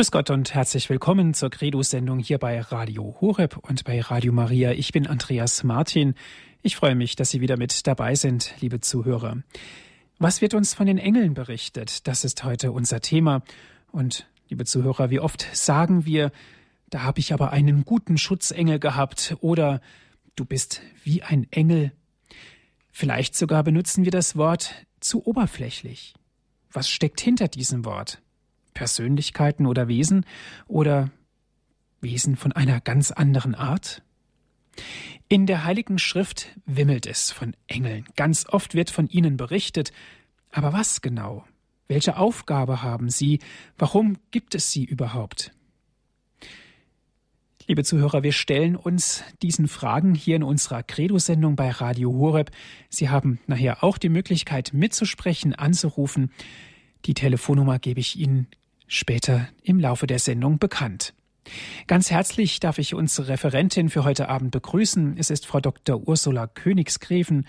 Grüß Gott und herzlich willkommen zur Credo-Sendung hier bei Radio Horeb und bei Radio Maria. Ich bin Andreas Martin. Ich freue mich, dass Sie wieder mit dabei sind, liebe Zuhörer. Was wird uns von den Engeln berichtet? Das ist heute unser Thema. Und liebe Zuhörer, wie oft sagen wir, da habe ich aber einen guten Schutzengel gehabt oder du bist wie ein Engel. Vielleicht sogar benutzen wir das Wort zu oberflächlich. Was steckt hinter diesem Wort? Persönlichkeiten oder Wesen oder Wesen von einer ganz anderen Art? In der Heiligen Schrift wimmelt es von Engeln. Ganz oft wird von ihnen berichtet. Aber was genau? Welche Aufgabe haben sie? Warum gibt es sie überhaupt? Liebe Zuhörer, wir stellen uns diesen Fragen hier in unserer Credo-Sendung bei Radio Horeb. Sie haben nachher auch die Möglichkeit mitzusprechen, anzurufen. Die Telefonnummer gebe ich Ihnen später im Laufe der Sendung bekannt. Ganz herzlich darf ich unsere Referentin für heute Abend begrüßen. Es ist Frau Dr. Ursula Königsgräfen.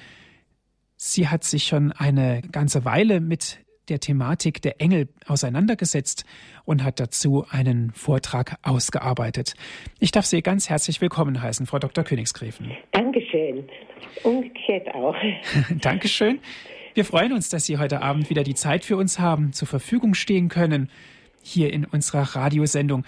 Sie hat sich schon eine ganze Weile mit der Thematik der Engel auseinandergesetzt und hat dazu einen Vortrag ausgearbeitet. Ich darf Sie ganz herzlich willkommen heißen, Frau Dr. Königsgräfen. Dankeschön. Umgekehrt auch. Dankeschön. Wir freuen uns, dass Sie heute Abend wieder die Zeit für uns haben, zur Verfügung stehen können hier in unserer Radiosendung.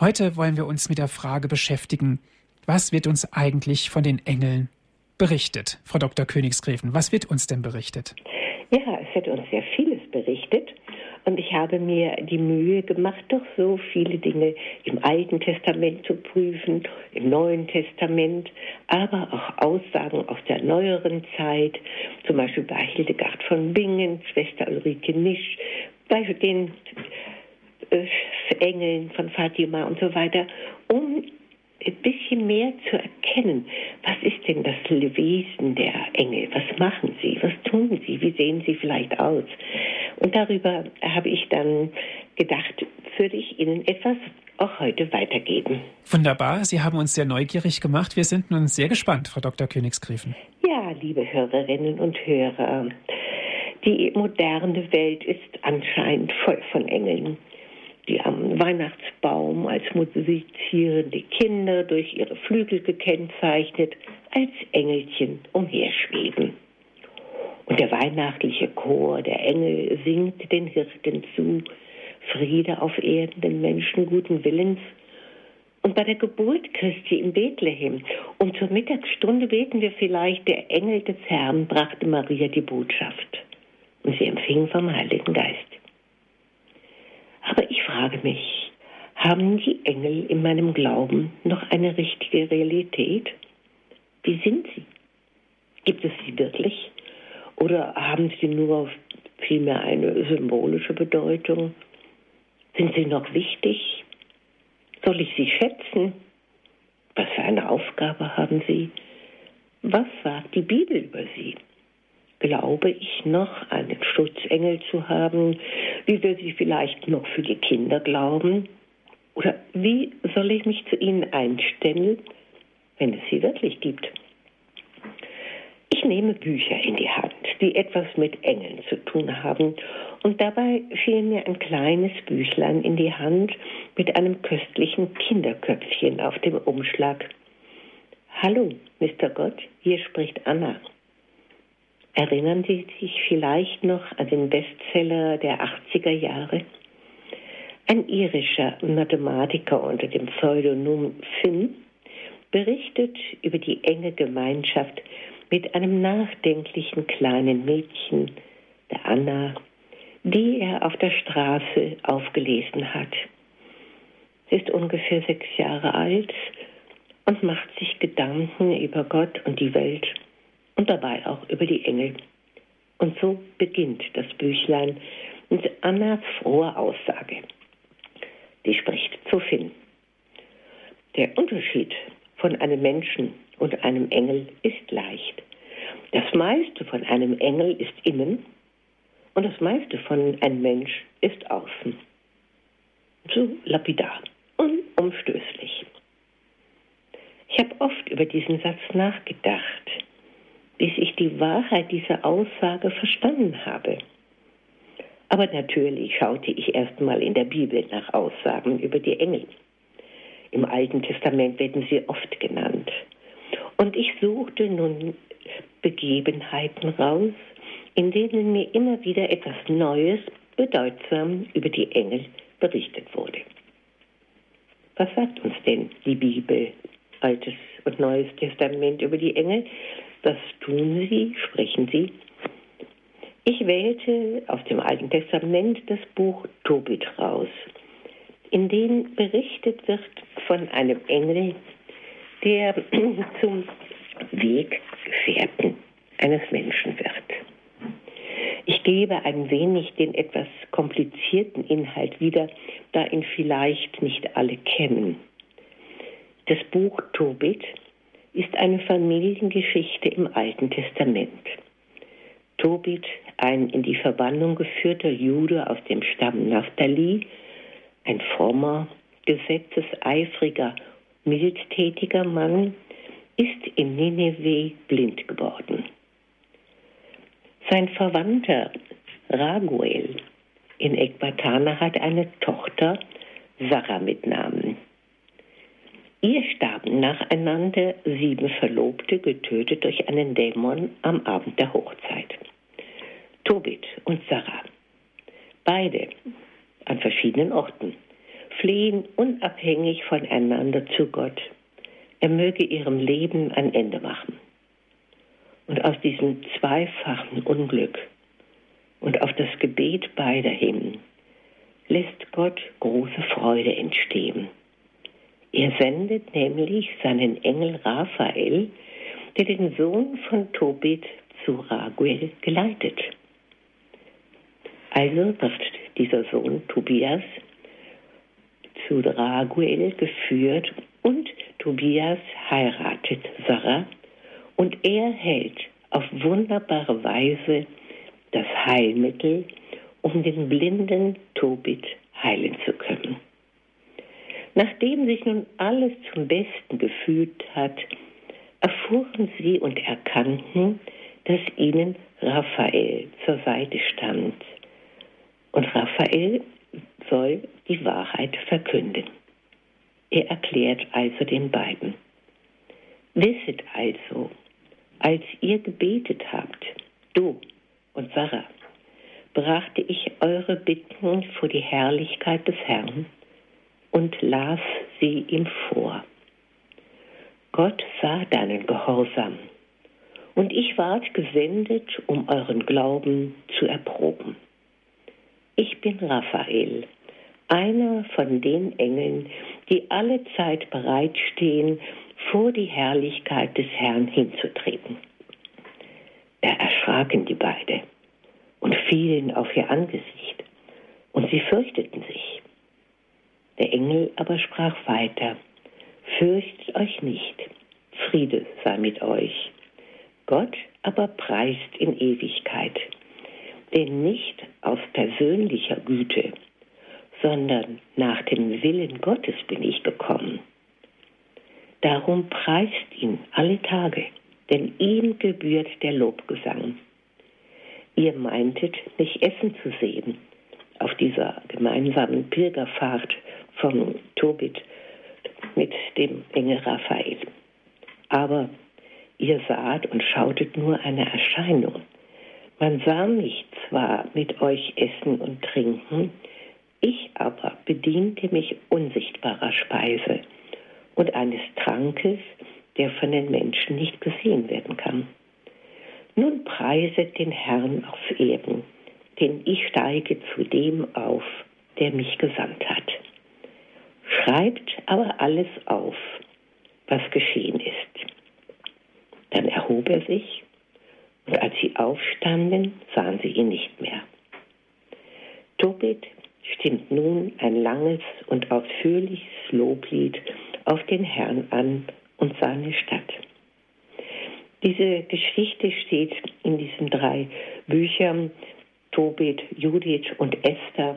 Heute wollen wir uns mit der Frage beschäftigen, was wird uns eigentlich von den Engeln berichtet? Frau Dr. Königsgräfen, was wird uns denn berichtet? Ja, es wird uns sehr vieles berichtet. Und ich habe mir die Mühe gemacht, doch so viele Dinge im Alten Testament zu prüfen, im Neuen Testament, aber auch Aussagen aus der neueren Zeit, zum Beispiel bei Hildegard von Bingen, Schwester Ulrike Nisch, bei den Engeln von Fatima und so weiter, um ein bisschen mehr zu erkennen, was ist denn das Wesen der Engel? Was machen sie? Was tun sie? Wie sehen sie vielleicht aus? Und darüber habe ich dann gedacht, würde ich Ihnen etwas auch heute weitergeben. Wunderbar, Sie haben uns sehr neugierig gemacht. Wir sind nun sehr gespannt, Frau Dr. Königsgräfen. Ja, liebe Hörerinnen und Hörer, die moderne Welt ist anscheinend voll von Engeln die am Weihnachtsbaum als musizierende Kinder durch ihre Flügel gekennzeichnet als Engelchen umherschweben. Und der weihnachtliche Chor der Engel singt den Hirten zu, Friede auf Erden den Menschen guten Willens. Und bei der Geburt Christi in Bethlehem und zur Mittagsstunde beten wir vielleicht, der Engel des Herrn brachte Maria die Botschaft. Und sie empfing vom Heiligen Geist. Aber ich frage mich, haben die Engel in meinem Glauben noch eine richtige Realität? Wie sind sie? Gibt es sie wirklich? Oder haben sie nur vielmehr eine symbolische Bedeutung? Sind sie noch wichtig? Soll ich sie schätzen? Was für eine Aufgabe haben sie? Was sagt die Bibel über sie? Glaube ich noch, einen Schutzengel zu haben? Wie will sie vielleicht noch für die Kinder glauben? Oder wie soll ich mich zu ihnen einstellen, wenn es sie wirklich gibt? Ich nehme Bücher in die Hand, die etwas mit Engeln zu tun haben. Und dabei fiel mir ein kleines Büchlein in die Hand mit einem köstlichen Kinderköpfchen auf dem Umschlag. Hallo, Mr. Gott, hier spricht Anna. Erinnern Sie sich vielleicht noch an den Bestseller der 80er Jahre? Ein irischer Mathematiker unter dem Pseudonym Finn berichtet über die enge Gemeinschaft mit einem nachdenklichen kleinen Mädchen, der Anna, die er auf der Straße aufgelesen hat. Sie ist ungefähr sechs Jahre alt und macht sich Gedanken über Gott und die Welt und dabei auch über die Engel. Und so beginnt das Büchlein mit Annas frohe Aussage. Die spricht zu Finn. Der Unterschied von einem Menschen und einem Engel ist leicht. Das meiste von einem Engel ist innen und das meiste von einem Mensch ist außen. So lapidar, unumstößlich. Ich habe oft über diesen Satz nachgedacht bis ich die Wahrheit dieser Aussage verstanden habe. Aber natürlich schaute ich erstmal in der Bibel nach Aussagen über die Engel. Im Alten Testament werden sie oft genannt. Und ich suchte nun Begebenheiten raus, in denen mir immer wieder etwas Neues, bedeutsam über die Engel berichtet wurde. Was sagt uns denn die Bibel, Altes und Neues Testament über die Engel? Was tun sie, sprechen sie? Ich wählte aus dem Alten Testament das Buch Tobit raus, in dem berichtet wird von einem Engel, der zum Weggefährten eines Menschen wird. Ich gebe ein wenig den etwas komplizierten Inhalt wieder, da ihn vielleicht nicht alle kennen. Das Buch Tobit ist eine Familiengeschichte im Alten Testament. Tobit, ein in die Verbannung geführter Jude aus dem Stamm Naphtali, ein frommer, gesetzeseifriger, mildtätiger Mann, ist in Nineveh blind geworden. Sein Verwandter Raguel in Ekbatana hat eine Tochter, Sarah mit Namen. Ihr starben nacheinander sieben Verlobte, getötet durch einen Dämon am Abend der Hochzeit. Tobit und Sarah, beide an verschiedenen Orten, flehen unabhängig voneinander zu Gott. Er möge ihrem Leben ein Ende machen. Und aus diesem zweifachen Unglück und auf das Gebet beider hin lässt Gott große Freude entstehen. Er sendet nämlich seinen Engel Raphael, der den Sohn von Tobit zu Raguel geleitet. Also wird dieser Sohn Tobias zu Raguel geführt und Tobias heiratet Sarah und er hält auf wunderbare Weise das Heilmittel, um den blinden Tobit heilen zu können. Nachdem sich nun alles zum Besten gefühlt hat, erfuhren sie und erkannten, dass ihnen Raphael zur Seite stand. Und Raphael soll die Wahrheit verkünden. Er erklärt also den beiden. Wisset also, als ihr gebetet habt, du und Sarah, brachte ich eure Bitten vor die Herrlichkeit des Herrn und las sie ihm vor. Gott sah deinen Gehorsam, und ich ward gesendet, um euren Glauben zu erproben. Ich bin Raphael, einer von den Engeln, die alle Zeit bereitstehen, vor die Herrlichkeit des Herrn hinzutreten. Da erschraken die beide und fielen auf ihr Angesicht, und sie fürchteten sich. Der Engel aber sprach weiter, Fürchtet euch nicht, Friede sei mit euch. Gott aber preist in Ewigkeit, denn nicht aus persönlicher Güte, sondern nach dem Willen Gottes bin ich gekommen. Darum preist ihn alle Tage, denn ihm gebührt der Lobgesang. Ihr meintet, mich essen zu sehen auf dieser gemeinsamen Pilgerfahrt vom Tobit mit dem Engel Raphael. Aber ihr saht und schautet nur eine Erscheinung. Man sah mich zwar mit euch essen und trinken, ich aber bediente mich unsichtbarer Speise und eines Trankes, der von den Menschen nicht gesehen werden kann. Nun preiset den Herrn auf Erden, denn ich steige zu dem auf, der mich gesandt hat. Schreibt aber alles auf, was geschehen ist. Dann erhob er sich, und als sie aufstanden, sahen sie ihn nicht mehr. Tobit stimmt nun ein langes und ausführliches Loblied auf den Herrn an und seine Stadt. Diese Geschichte steht in diesen drei Büchern, Tobit, Judith und Esther,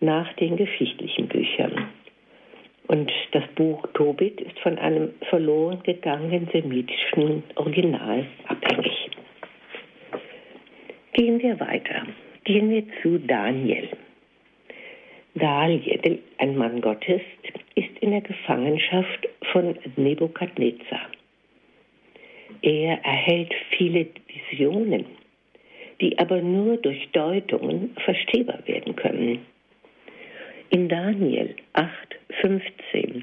nach den geschichtlichen Büchern. Und das Buch Tobit ist von einem verloren gegangenen semitischen Original abhängig. Gehen wir weiter. Gehen wir zu Daniel. Daniel, ein Mann Gottes, ist in der Gefangenschaft von Nebukadnezar. Er erhält viele Visionen, die aber nur durch Deutungen verstehbar werden können. In Daniel 8,15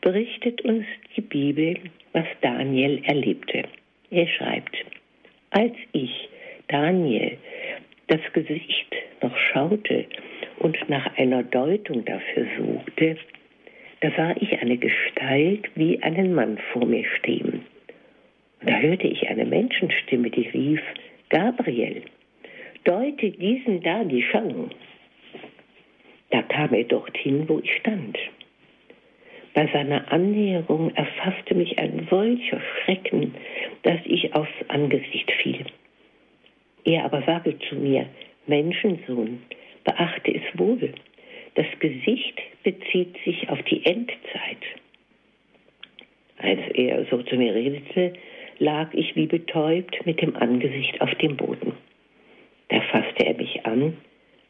berichtet uns die Bibel, was Daniel erlebte. Er schreibt, als ich, Daniel, das Gesicht noch schaute und nach einer Deutung dafür suchte, da sah ich eine Gestalt wie einen Mann vor mir stehen. Und da hörte ich eine Menschenstimme, die rief, Gabriel, deute diesen da die Schlangen. Da kam er dorthin, wo ich stand. Bei seiner Annäherung erfasste mich ein solcher Schrecken, dass ich aufs Angesicht fiel. Er aber sagte zu mir, Menschensohn, beachte es wohl, das Gesicht bezieht sich auf die Endzeit. Als er so zu mir redete, lag ich wie betäubt mit dem Angesicht auf dem Boden. Da fasste er mich an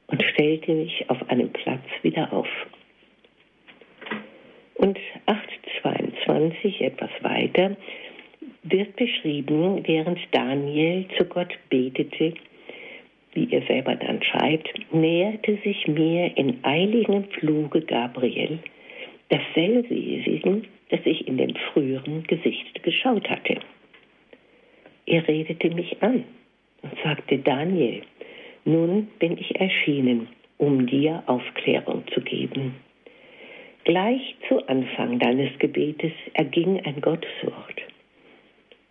und stellte mich auf einem Platz wieder auf. Und 8.22 etwas weiter wird beschrieben, während Daniel zu Gott betete, wie er selber dann schreibt, näherte sich mir in eiligem Fluge Gabriel, dasselbe Wesen, das ich in dem früheren Gesicht geschaut hatte. Er redete mich an und sagte, Daniel, nun bin ich erschienen, um dir Aufklärung zu geben. Gleich zu Anfang deines Gebetes erging ein Gotteswort.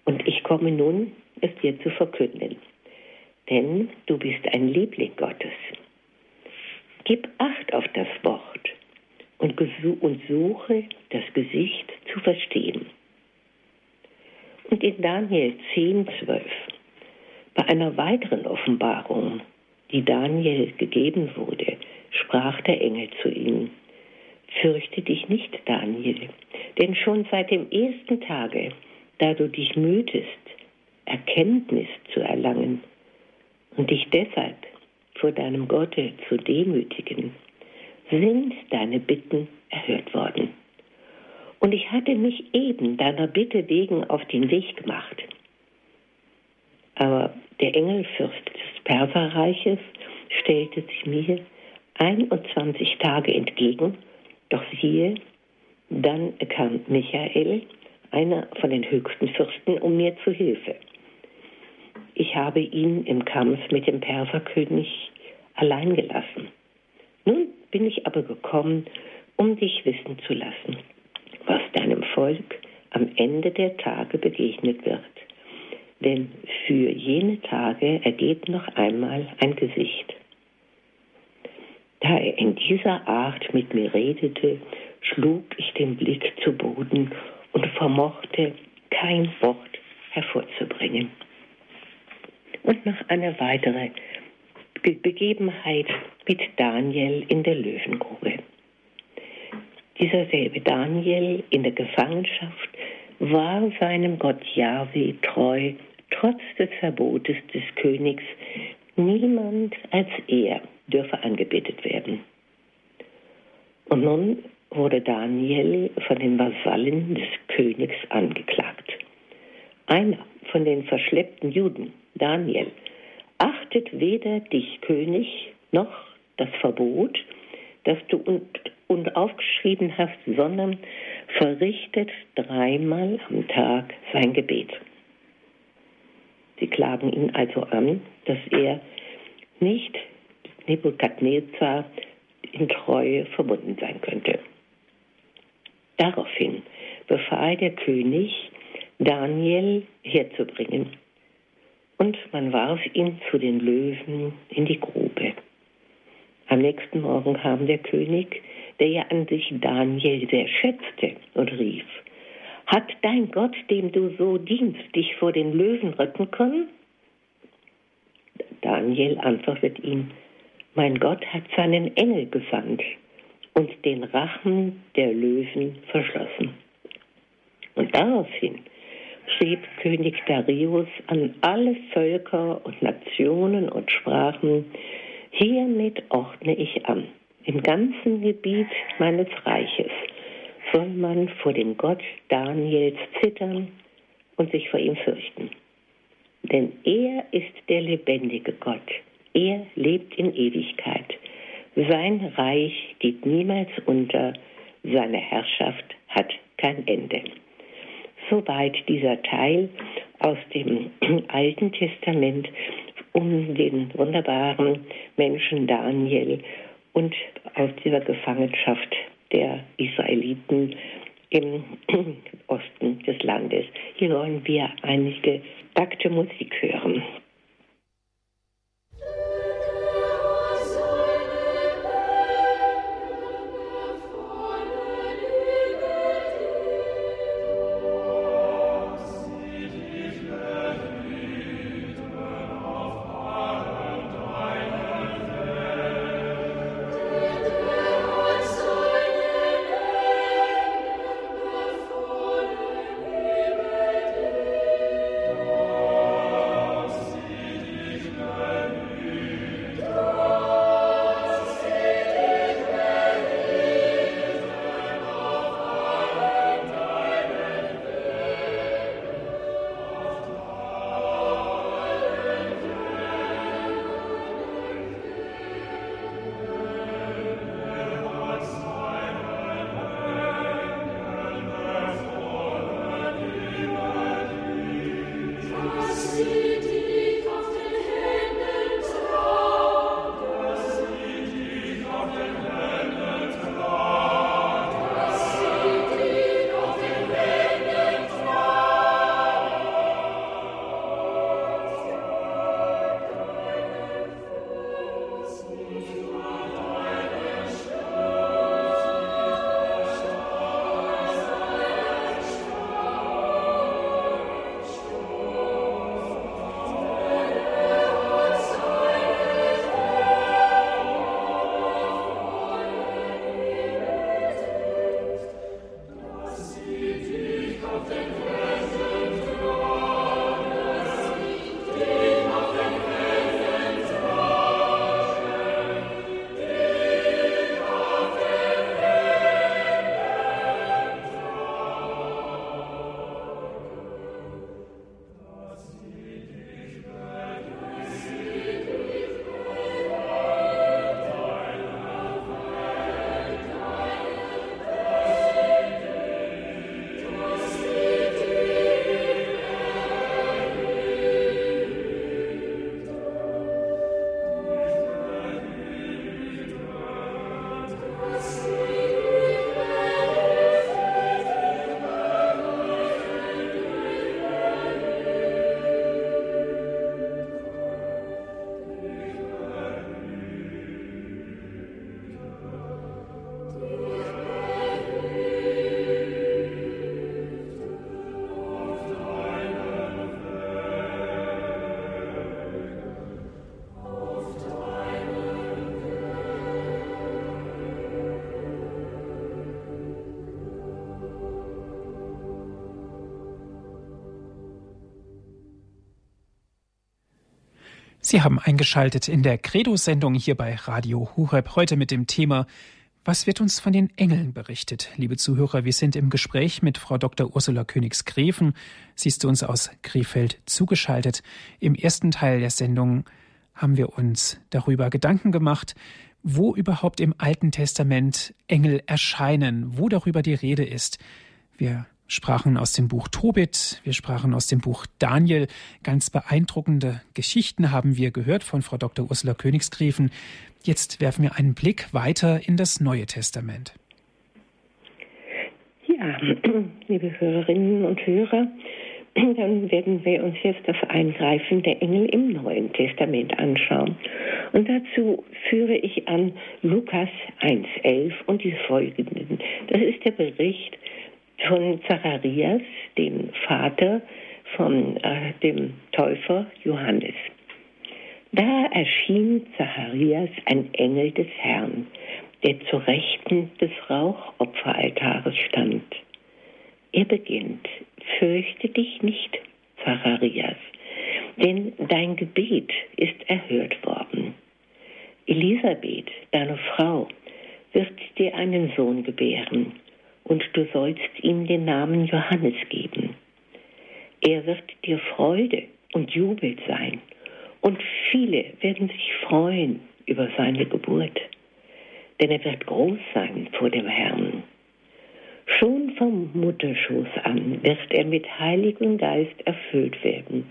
Und ich komme nun, es dir zu verkünden. Denn du bist ein Liebling Gottes. Gib Acht auf das Wort und, und suche das Gesicht zu verstehen. Und in Daniel 10, 12, bei einer weiteren Offenbarung, die Daniel gegeben wurde, sprach der Engel zu ihm, Fürchte dich nicht, Daniel, denn schon seit dem ersten Tage, da du dich mühtest, Erkenntnis zu erlangen und dich deshalb vor deinem Gotte zu demütigen, sind deine Bitten erhört worden. Und ich hatte mich eben deiner Bitte wegen auf den Weg gemacht. Aber der Engelfürst des Perserreiches stellte sich mir 21 Tage entgegen, doch siehe, dann kam Michael, einer von den höchsten Fürsten, um mir zu Hilfe. Ich habe ihn im Kampf mit dem Perserkönig allein gelassen. Nun bin ich aber gekommen, um dich wissen zu lassen, was deinem Volk am Ende der Tage begegnet wird. Denn für jene Tage ergeht noch einmal ein Gesicht. Da er in dieser Art mit mir redete, schlug ich den Blick zu Boden und vermochte kein Wort hervorzubringen. Und noch eine weitere Begebenheit mit Daniel in der Löwengrube. Dieser selbe Daniel in der Gefangenschaft war seinem Gott Yahweh treu, trotz des Verbotes des Königs. Niemand als er dürfe angebetet werden. Und nun wurde Daniel von den Vasallen des Königs angeklagt. Einer von den verschleppten Juden, Daniel, achtet weder dich, König, noch das Verbot, das du und, und aufgeschrieben hast, sondern verrichtet dreimal am Tag sein Gebet. Sie klagen ihn also an, dass er nicht Nebukadnezar in Treue verbunden sein könnte. Daraufhin befahl der König, Daniel herzubringen, und man warf ihn zu den Löwen in die Grube. Am nächsten Morgen kam der König, der ja an sich Daniel sehr schätzte, und rief, hat dein Gott, dem du so dienst, dich vor den Löwen retten können? Daniel antwortet ihm, mein Gott hat seinen Engel gesandt und den Rachen der Löwen verschlossen. Und daraufhin schrieb König Darius an alle Völker und Nationen und Sprachen, Hiermit ordne ich an, im ganzen Gebiet meines Reiches soll man vor dem Gott Daniels zittern und sich vor ihm fürchten. Denn er ist der lebendige Gott. Er lebt in Ewigkeit. Sein Reich geht niemals unter. Seine Herrschaft hat kein Ende. Soweit dieser Teil aus dem Alten Testament um den wunderbaren Menschen Daniel und aus dieser Gefangenschaft der Israeliten im Osten des Landes. Hier wollen wir einige Takte Musik hören. Sie haben eingeschaltet in der Credo-Sendung hier bei Radio Hureb heute mit dem Thema Was wird uns von den Engeln berichtet? Liebe Zuhörer, wir sind im Gespräch mit Frau Dr. Ursula Königs-Greven. Sie ist uns aus Krefeld zugeschaltet. Im ersten Teil der Sendung haben wir uns darüber Gedanken gemacht, wo überhaupt im Alten Testament Engel erscheinen, wo darüber die Rede ist. Wir sprachen aus dem Buch Tobit, wir sprachen aus dem Buch Daniel. Ganz beeindruckende Geschichten haben wir gehört von Frau Dr. Ursula Königsgriefen. Jetzt werfen wir einen Blick weiter in das Neue Testament. Ja, liebe Hörerinnen und Hörer, dann werden wir uns jetzt das Eingreifen der Engel im Neuen Testament anschauen. Und dazu führe ich an Lukas 1.11 und die folgenden. Das ist der Bericht von Zacharias, dem Vater von äh, dem Täufer Johannes. Da erschien Zacharias ein Engel des Herrn, der zu Rechten des Rauchopferaltares stand. Er beginnt, fürchte dich nicht, Zacharias, denn dein Gebet ist erhört worden. Elisabeth, deine Frau, wird dir einen Sohn gebären, und du sollst ihm den Namen Johannes geben. Er wird dir Freude und Jubel sein, und viele werden sich freuen über seine Geburt, denn er wird groß sein vor dem Herrn. Schon vom Mutterschoß an wird er mit Heiligem Geist erfüllt werden,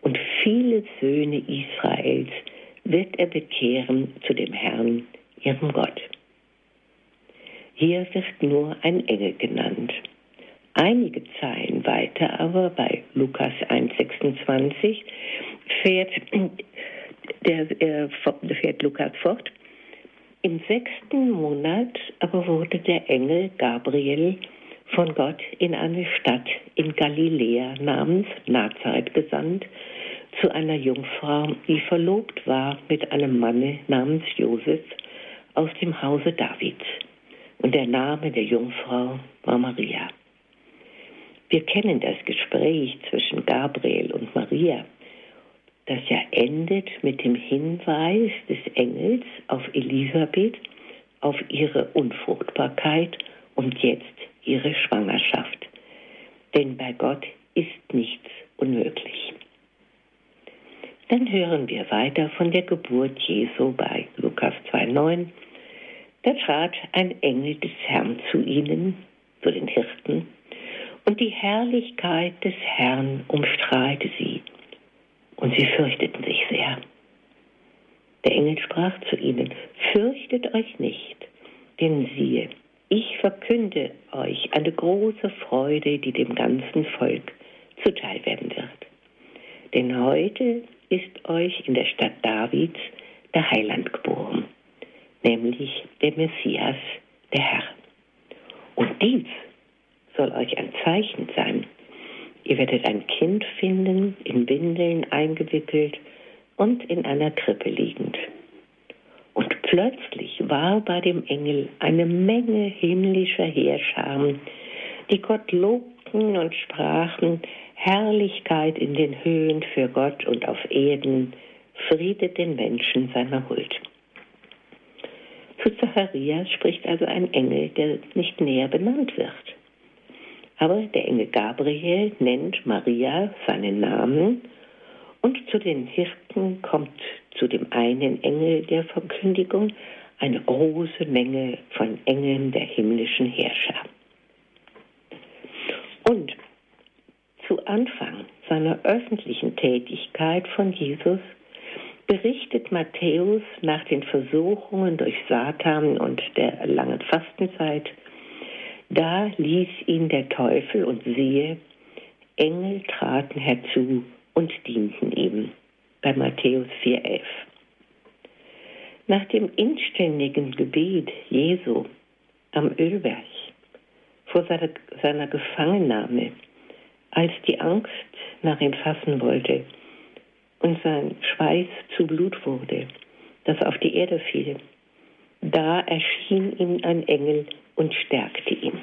und viele Söhne Israels wird er bekehren zu dem Herrn, ihrem Gott. Hier wird nur ein Engel genannt. Einige Zeilen weiter aber bei Lukas 1,26 fährt, äh, fährt Lukas fort. Im sechsten Monat aber wurde der Engel Gabriel von Gott in eine Stadt in Galiläa namens Nazareth gesandt, zu einer Jungfrau, die verlobt war mit einem Manne namens Josef aus dem Hause Davids. Und der Name der Jungfrau war Maria. Wir kennen das Gespräch zwischen Gabriel und Maria, das ja endet mit dem Hinweis des Engels auf Elisabeth, auf ihre Unfruchtbarkeit und jetzt ihre Schwangerschaft. Denn bei Gott ist nichts unmöglich. Dann hören wir weiter von der Geburt Jesu bei Lukas 2,9. Da trat ein Engel des Herrn zu ihnen, zu den Hirten, und die Herrlichkeit des Herrn umstrahlte sie, und sie fürchteten sich sehr. Der Engel sprach zu ihnen, fürchtet euch nicht, denn siehe, ich verkünde euch eine große Freude, die dem ganzen Volk zuteil werden wird. Denn heute ist euch in der Stadt Davids der Heiland geboren, nämlich der Messias, der Herr. Und dies soll euch ein Zeichen sein. Ihr werdet ein Kind finden, in Windeln eingewickelt und in einer Krippe liegend. Und plötzlich war bei dem Engel eine Menge himmlischer Heerscharen, die Gott lobten und sprachen, Herrlichkeit in den Höhen für Gott und auf Erden, Friede den Menschen seiner Huld. Zu Zacharias spricht also ein Engel, der nicht näher benannt wird. Aber der Engel Gabriel nennt Maria seinen Namen und zu den Hirten kommt zu dem einen Engel der Verkündigung eine große Menge von Engeln der himmlischen Herrscher. Und zu Anfang seiner öffentlichen Tätigkeit von Jesus berichtet Matthäus nach den Versuchungen durch Satan und der langen Fastenzeit da ließ ihn der Teufel und siehe, Engel traten herzu und dienten ihm. Bei Matthäus 4,11. Nach dem inständigen Gebet Jesu am Ölberg vor seiner, seiner Gefangennahme, als die Angst nach ihm fassen wollte und sein Schweiß zu Blut wurde, das auf die Erde fiel, da erschien ihm ein Engel und stärkte ihn.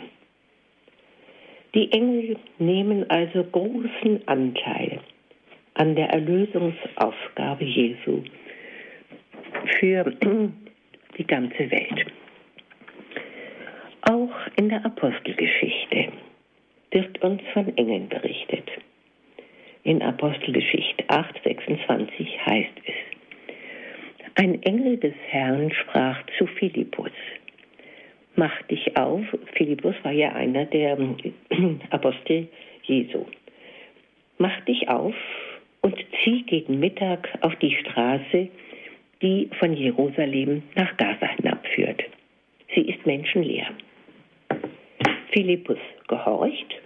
Die Engel nehmen also großen Anteil an der Erlösungsaufgabe Jesu für die ganze Welt. Auch in der Apostelgeschichte wird uns von Engeln berichtet. In Apostelgeschichte 8, 26 heißt es, ein Engel des Herrn sprach zu Philippus, mach dich auf. Philippus war ja einer der Apostel Jesu. Mach dich auf und zieh gegen Mittag auf die Straße, die von Jerusalem nach Gaza hinabführt. Sie ist menschenleer. Philippus gehorcht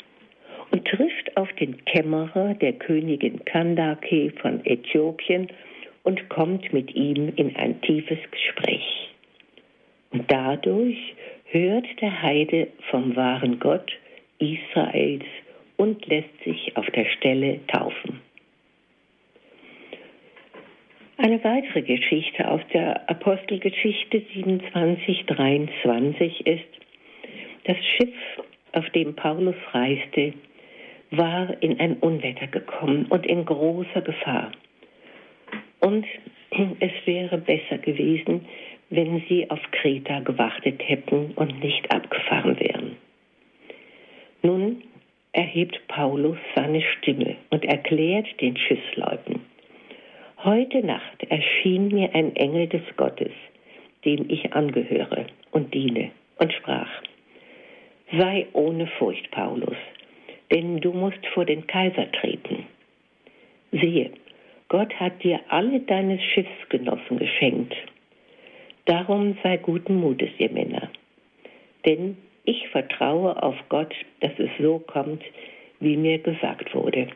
und trifft auf den Kämmerer der Königin Kandake von Äthiopien und kommt mit ihm in ein tiefes Gespräch. Und dadurch hört der Heide vom wahren Gott Israels und lässt sich auf der Stelle taufen. Eine weitere Geschichte aus der Apostelgeschichte 27, 23 ist, das Schiff, auf dem Paulus reiste, war in ein Unwetter gekommen und in großer Gefahr. Und es wäre besser gewesen, wenn sie auf Kreta gewartet hätten und nicht abgefahren wären. Nun erhebt Paulus seine Stimme und erklärt den Schiffsleuten, Heute Nacht erschien mir ein Engel des Gottes, dem ich angehöre und diene, und sprach, Sei ohne Furcht, Paulus, denn du musst vor den Kaiser treten. Siehe, Gott hat dir alle deine Schiffsgenossen geschenkt. Darum sei guten Mutes, ihr Männer. Denn ich vertraue auf Gott, dass es so kommt, wie mir gesagt wurde.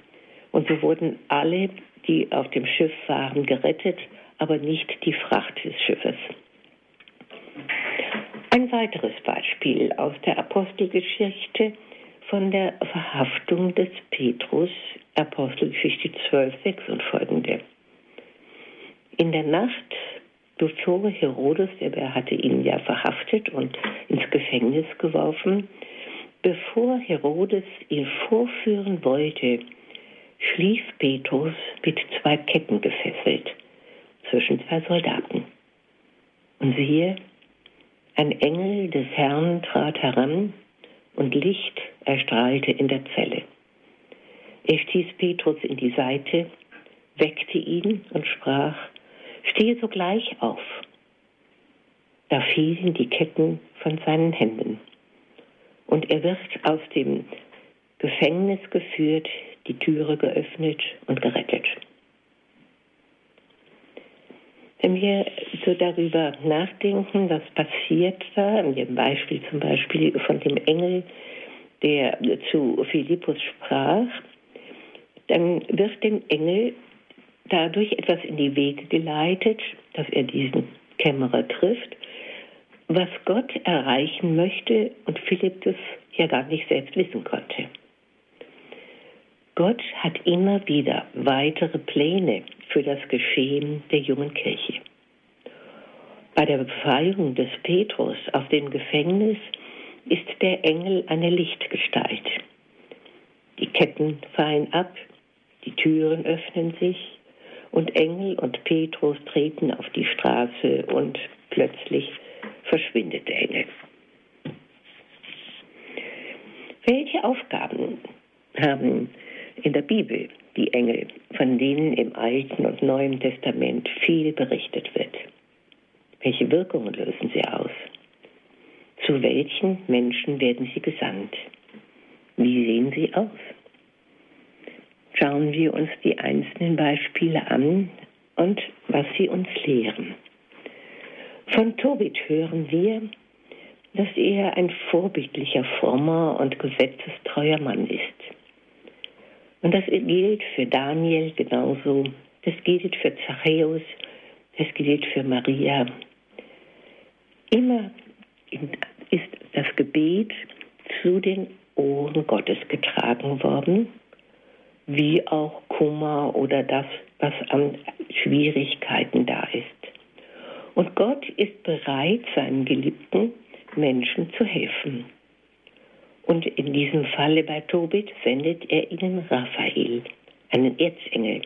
Und so wurden alle, die auf dem Schiff waren, gerettet, aber nicht die Fracht des Schiffes. Ein weiteres Beispiel aus der Apostelgeschichte von der Verhaftung des Petrus, Apostelgeschichte 12, 6 und folgende. In der Nacht bevor Herodes, er hatte ihn ja verhaftet und ins Gefängnis geworfen, bevor Herodes ihn vorführen wollte, schlief Petrus mit zwei Ketten gefesselt zwischen zwei Soldaten. Und siehe, ein Engel des Herrn trat heran und Licht erstrahlte in der Zelle. Er stieß Petrus in die Seite, weckte ihn und sprach, stehe sogleich auf. Da fielen die Ketten von seinen Händen. Und er wird aus dem Gefängnis geführt, die Türe geöffnet und gerettet. Wenn wir so darüber nachdenken, was passiert da, in dem Beispiel zum Beispiel von dem Engel, der zu Philippus sprach, dann wird dem Engel dadurch etwas in die Wege geleitet, dass er diesen Kämmerer trifft, was Gott erreichen möchte und Philipp das ja gar nicht selbst wissen konnte. Gott hat immer wieder weitere Pläne für das Geschehen der jungen Kirche. Bei der Befreiung des Petrus aus dem Gefängnis ist der Engel eine Lichtgestalt. Die Ketten fallen ab, die Türen öffnen sich, und Engel und Petrus treten auf die Straße und plötzlich verschwindet der Engel. Welche Aufgaben haben in der Bibel die Engel, von denen im Alten und Neuen Testament viel berichtet wird? Welche Wirkungen lösen sie aus? Zu welchen Menschen werden sie gesandt? Wie sehen sie aus? schauen wir uns die einzelnen Beispiele an und was sie uns lehren. Von Tobit hören wir, dass er ein vorbildlicher, frommer und gesetzestreuer Mann ist. Und das gilt für Daniel genauso, das gilt für Zachäus, das gilt für Maria. Immer ist das Gebet zu den Ohren Gottes getragen worden wie auch Kummer oder das, was an Schwierigkeiten da ist. Und Gott ist bereit, seinen geliebten Menschen zu helfen. Und in diesem Falle bei Tobit sendet er ihnen Raphael, einen Erzengel,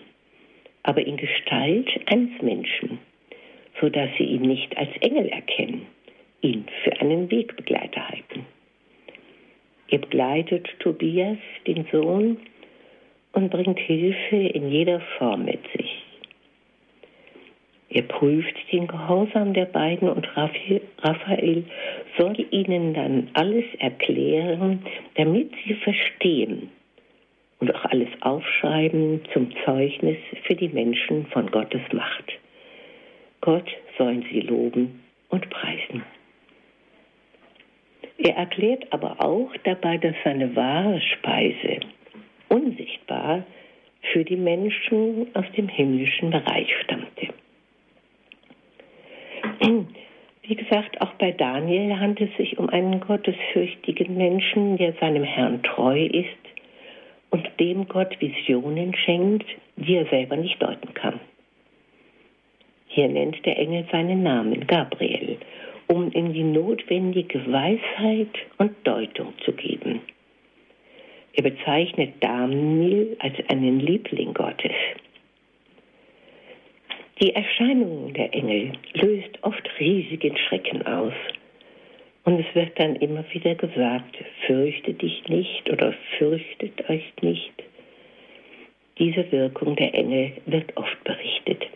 aber in Gestalt eines Menschen, sodass sie ihn nicht als Engel erkennen, ihn für einen Wegbegleiter halten. Er begleitet Tobias, den Sohn, und bringt Hilfe in jeder Form mit sich. Er prüft den Gehorsam der beiden und Raphael soll ihnen dann alles erklären, damit sie verstehen und auch alles aufschreiben zum Zeugnis für die Menschen von Gottes Macht. Gott sollen sie loben und preisen. Er erklärt aber auch dabei, dass seine wahre Speise unsichtbar für die Menschen aus dem himmlischen Bereich stammte. Wie gesagt, auch bei Daniel handelt es sich um einen gottesfürchtigen Menschen, der seinem Herrn treu ist und dem Gott Visionen schenkt, die er selber nicht deuten kann. Hier nennt der Engel seinen Namen Gabriel, um ihm die notwendige Weisheit und Deutung zu geben. Er bezeichnet Daniel als einen Liebling Gottes. Die Erscheinung der Engel löst oft riesigen Schrecken aus. Und es wird dann immer wieder gesagt, fürchte dich nicht oder fürchtet euch nicht. Diese Wirkung der Engel wird oft berichtet.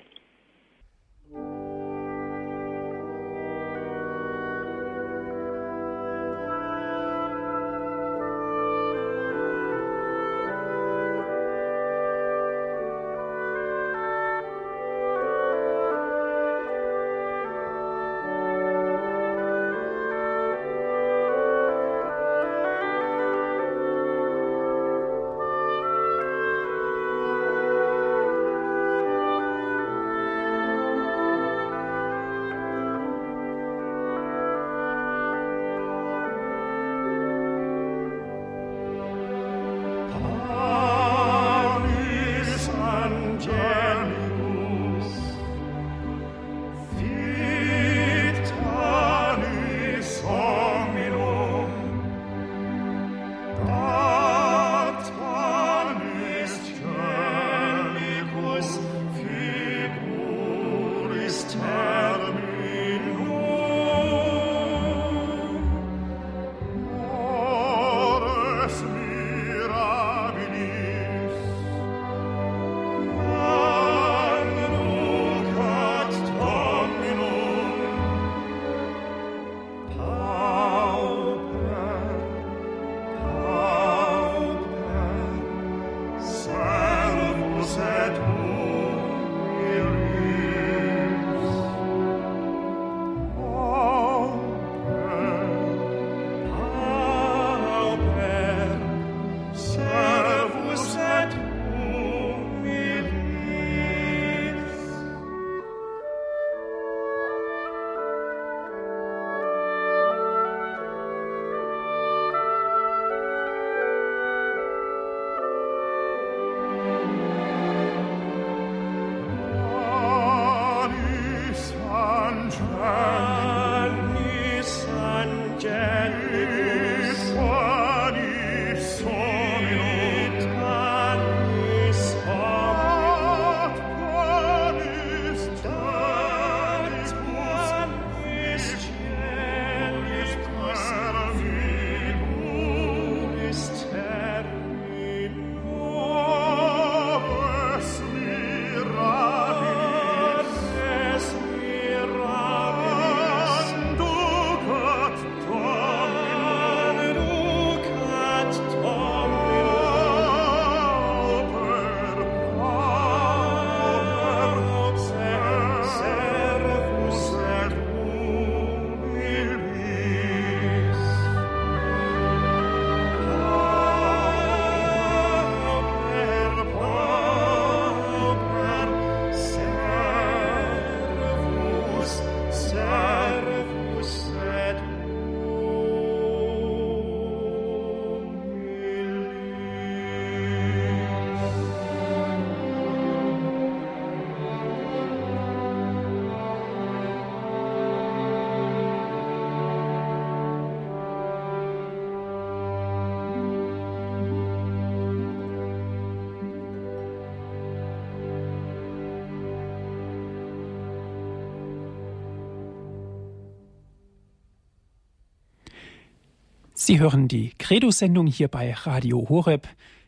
Sie hören die Credo-Sendung hier bei Radio Horeb.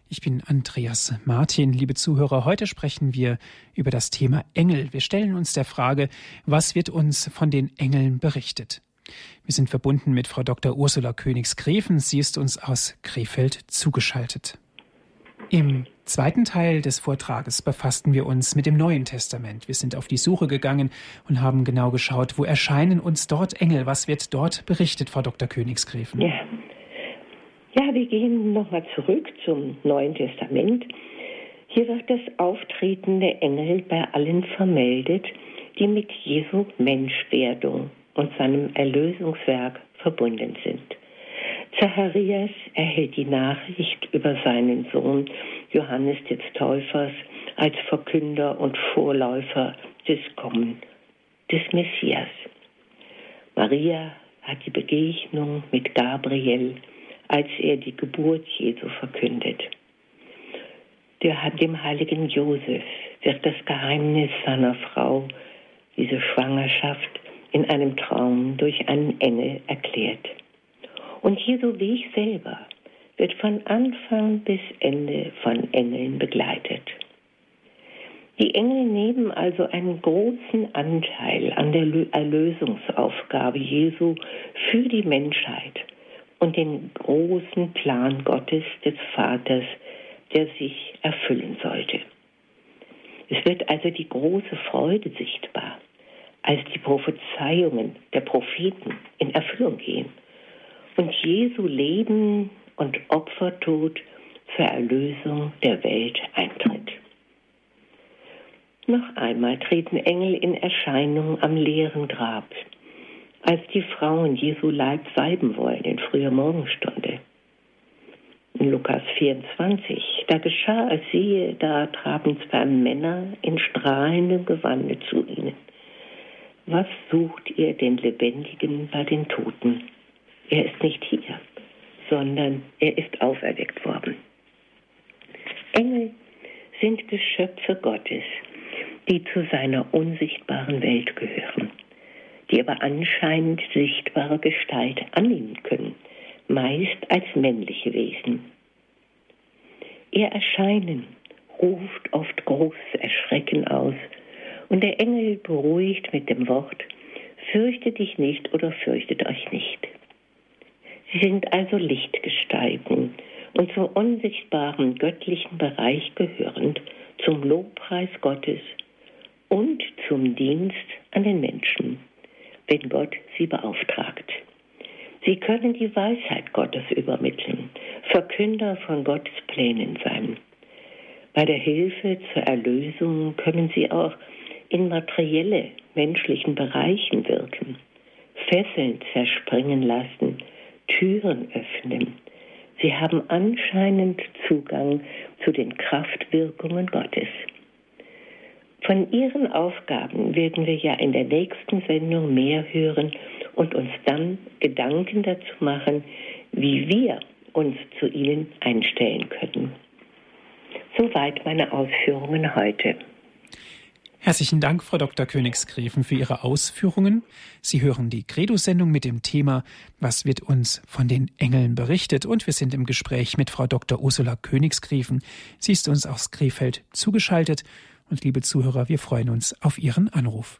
Ich bin Andreas Martin, liebe Zuhörer. Heute sprechen wir über das Thema Engel. Wir stellen uns der Frage, was wird uns von den Engeln berichtet? Wir sind verbunden mit Frau Dr. Ursula Königs-Greven. Sie ist uns aus Krefeld zugeschaltet. Im zweiten Teil des Vortrages befassten wir uns mit dem Neuen Testament. Wir sind auf die Suche gegangen und haben genau geschaut, wo erscheinen uns dort Engel? Was wird dort berichtet, Frau Dr. Königsgräfen? Ja. Ja, wir gehen nochmal zurück zum Neuen Testament. Hier wird das Auftreten der Engel bei allen vermeldet, die mit Jesu Menschwerdung und seinem Erlösungswerk verbunden sind. Zacharias erhält die Nachricht über seinen Sohn Johannes des Täufers als Verkünder und Vorläufer des Kommen des Messias. Maria hat die Begegnung mit Gabriel als er die Geburt Jesu verkündet. Dem heiligen Josef wird das Geheimnis seiner Frau, diese Schwangerschaft, in einem Traum durch einen Engel erklärt. Und Jesu Weg selber wird von Anfang bis Ende von Engeln begleitet. Die Engel nehmen also einen großen Anteil an der Erlösungsaufgabe Jesu für die Menschheit und den großen Plan Gottes des Vaters, der sich erfüllen sollte. Es wird also die große Freude sichtbar, als die Prophezeiungen der Propheten in Erfüllung gehen und Jesu Leben und Opfertod zur Erlösung der Welt eintritt. Noch einmal treten Engel in Erscheinung am leeren Grab, als die Frauen Jesu Leib salben wollen in früher Morgenstunde. In Lukas 24, da geschah es, siehe, da traten zwei Männer in strahlendem Gewande zu ihnen. Was sucht ihr den Lebendigen bei den Toten? Er ist nicht hier, sondern er ist auferweckt worden. Engel sind Geschöpfe Gottes, die zu seiner unsichtbaren Welt gehören, die aber anscheinend sichtbare Gestalt annehmen können, meist als männliche Wesen. Ihr Erscheinen ruft oft großes Erschrecken aus, und der Engel beruhigt mit dem Wort, fürchtet dich nicht oder fürchtet euch nicht. Sie sind also Lichtgestalten und zum unsichtbaren göttlichen Bereich gehörend, zum Lobpreis Gottes und zum Dienst an den Menschen, wenn Gott sie beauftragt. Sie können die Weisheit Gottes übermitteln, Verkünder von Gottes Plänen sein. Bei der Hilfe zur Erlösung können sie auch in materielle, menschlichen Bereichen wirken, Fesseln zerspringen lassen, Türen öffnen. Sie haben anscheinend Zugang zu den Kraftwirkungen Gottes. Von ihren Aufgaben werden wir ja in der nächsten Sendung mehr hören und uns dann Gedanken dazu machen, wie wir uns zu ihnen einstellen können. Soweit meine Ausführungen heute. Herzlichen Dank, Frau Dr. Königsgräfen, für Ihre Ausführungen. Sie hören die Credo-Sendung mit dem Thema Was wird uns von den Engeln berichtet? Und wir sind im Gespräch mit Frau Dr. Ursula Königsgräfen. Sie ist uns aus Krefeld zugeschaltet. Und liebe Zuhörer, wir freuen uns auf Ihren Anruf.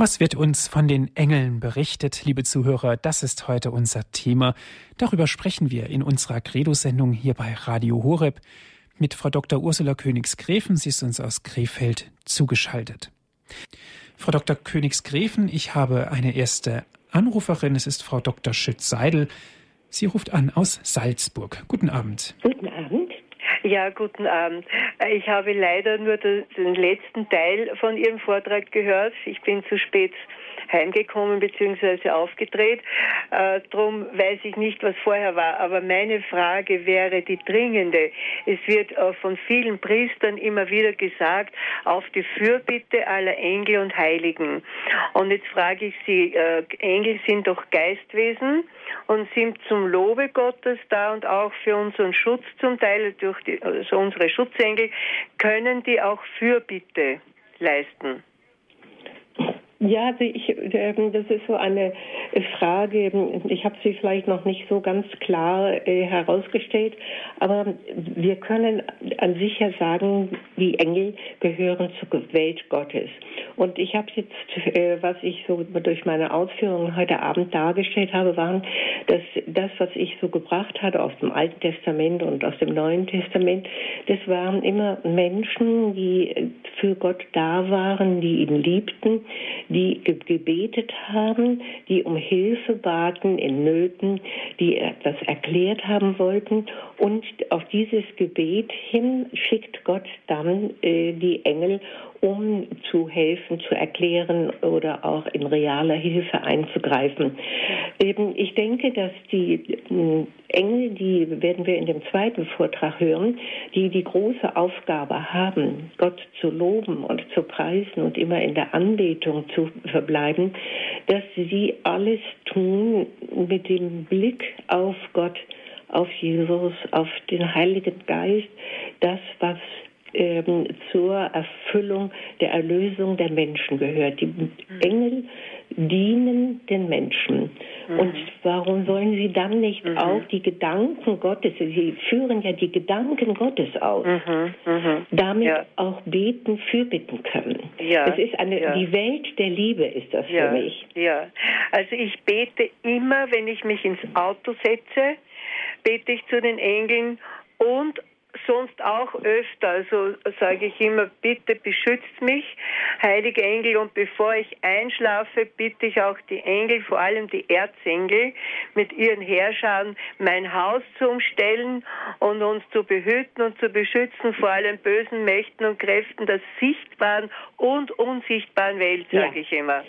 Was wird uns von den Engeln berichtet, liebe Zuhörer? Das ist heute unser Thema. Darüber sprechen wir in unserer Credo-Sendung hier bei Radio Horeb mit Frau Dr. Ursula Königsgräfen. Sie ist uns aus Krefeld zugeschaltet. Frau Dr. Königsgräfen, ich habe eine erste Anruferin. Es ist Frau Dr. Schütz-Seidel. Sie ruft an aus Salzburg. Guten Abend. Guten Abend. Ja, guten Abend. Ich habe leider nur den letzten Teil von Ihrem Vortrag gehört. Ich bin zu spät heimgekommen bzw. aufgedreht. Äh, drum weiß ich nicht, was vorher war. Aber meine Frage wäre die dringende. Es wird äh, von vielen Priestern immer wieder gesagt, auf die Fürbitte aller Engel und Heiligen. Und jetzt frage ich Sie, äh, Engel sind doch Geistwesen und sind zum Lobe Gottes da und auch für unseren Schutz zum Teil durch die, also unsere Schutzengel, können die auch Fürbitte leisten? Ja, ich, ähm, das ist so eine Frage, ich habe sie vielleicht noch nicht so ganz klar äh, herausgestellt, aber wir können an sich ja sagen, die Engel gehören zur Welt Gottes. Und ich habe jetzt, äh, was ich so durch meine Ausführungen heute Abend dargestellt habe, waren, dass das, was ich so gebracht hatte aus dem Alten Testament und aus dem Neuen Testament, das waren immer Menschen, die für Gott da waren, die ihn liebten, die gebetet haben, die um Hilfe baten in Nöten, die etwas erklärt haben wollten. Und auf dieses Gebet hin schickt Gott dann äh, die Engel, um zu helfen, zu erklären oder auch in realer Hilfe einzugreifen. Ich denke, dass die äh, Engel, die werden wir in dem zweiten Vortrag hören, die die große Aufgabe haben, Gott zu loben und zu preisen und immer in der Anbetung zu verbleiben, dass sie alles tun mit dem Blick auf Gott, auf Jesus, auf den Heiligen Geist, das, was ähm, zur Erfüllung der Erlösung der Menschen gehört. Die mhm. Engel dienen den Menschen. Mhm. Und warum sollen sie dann nicht mhm. auch die Gedanken Gottes, sie führen ja die Gedanken Gottes aus, mhm. mhm. damit ja. auch beten, fürbitten können. Ja. Es ist eine, ja. die Welt der Liebe ist das ja. für mich. Ja, also ich bete immer, wenn ich mich ins Auto setze, bete ich zu den Engeln und sonst auch öfter. Also sage ich immer, bitte beschützt mich, heilige Engel. Und bevor ich einschlafe, bitte ich auch die Engel, vor allem die Erzengel, mit ihren Herrschern mein Haus zu umstellen und uns zu behüten und zu beschützen vor allen bösen Mächten und Kräften der sichtbaren und unsichtbaren Welt, sage ja. ich immer.